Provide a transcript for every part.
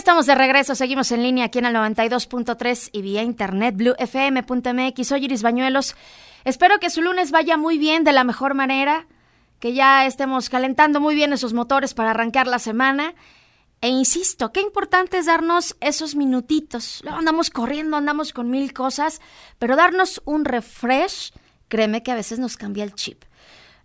estamos de regreso, seguimos en línea aquí en el 92.3 y vía internet bluefm.mx. Soy Iris Bañuelos. Espero que su lunes vaya muy bien, de la mejor manera, que ya estemos calentando muy bien esos motores para arrancar la semana. E insisto, qué importante es darnos esos minutitos. Luego andamos corriendo, andamos con mil cosas, pero darnos un refresh, créeme que a veces nos cambia el chip.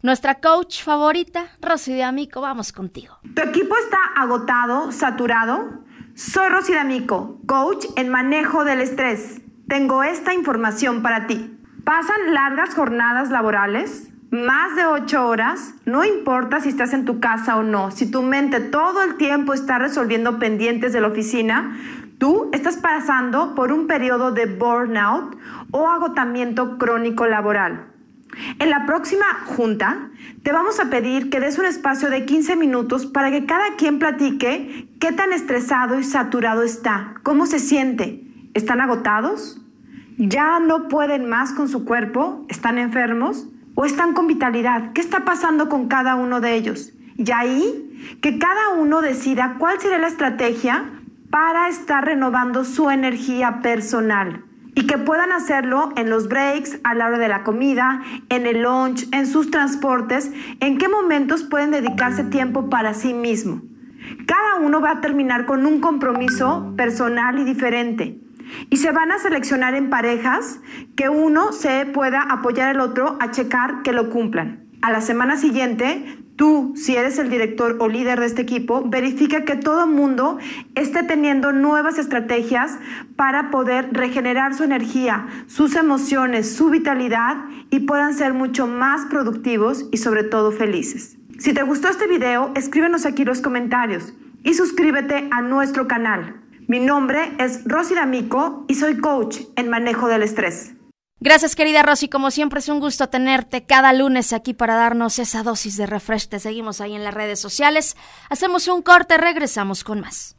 Nuestra coach favorita, Rosy de Amico, vamos contigo. ¿Tu equipo está agotado, saturado? Soy Rosy D'Amico, coach en manejo del estrés. Tengo esta información para ti. ¿Pasan largas jornadas laborales? Más de ocho horas, no importa si estás en tu casa o no, si tu mente todo el tiempo está resolviendo pendientes de la oficina, tú estás pasando por un periodo de burnout o agotamiento crónico laboral. En la próxima junta te vamos a pedir que des un espacio de 15 minutos para que cada quien platique qué tan estresado y saturado está, cómo se siente. ¿Están agotados? ¿Ya no pueden más con su cuerpo? ¿Están enfermos? ¿O están con vitalidad? ¿Qué está pasando con cada uno de ellos? Y ahí, que cada uno decida cuál será la estrategia para estar renovando su energía personal y que puedan hacerlo en los breaks, a la hora de la comida, en el lunch, en sus transportes, en qué momentos pueden dedicarse tiempo para sí mismo. Cada uno va a terminar con un compromiso personal y diferente. Y se van a seleccionar en parejas que uno se pueda apoyar al otro a checar que lo cumplan. A la semana siguiente Tú, si eres el director o líder de este equipo, verifica que todo mundo esté teniendo nuevas estrategias para poder regenerar su energía, sus emociones, su vitalidad y puedan ser mucho más productivos y sobre todo felices. Si te gustó este video, escríbenos aquí los comentarios y suscríbete a nuestro canal. Mi nombre es Rosy D'Amico y soy coach en manejo del estrés. Gracias, querida Rosy. Como siempre, es un gusto tenerte cada lunes aquí para darnos esa dosis de refresh. Te seguimos ahí en las redes sociales. Hacemos un corte, regresamos con más.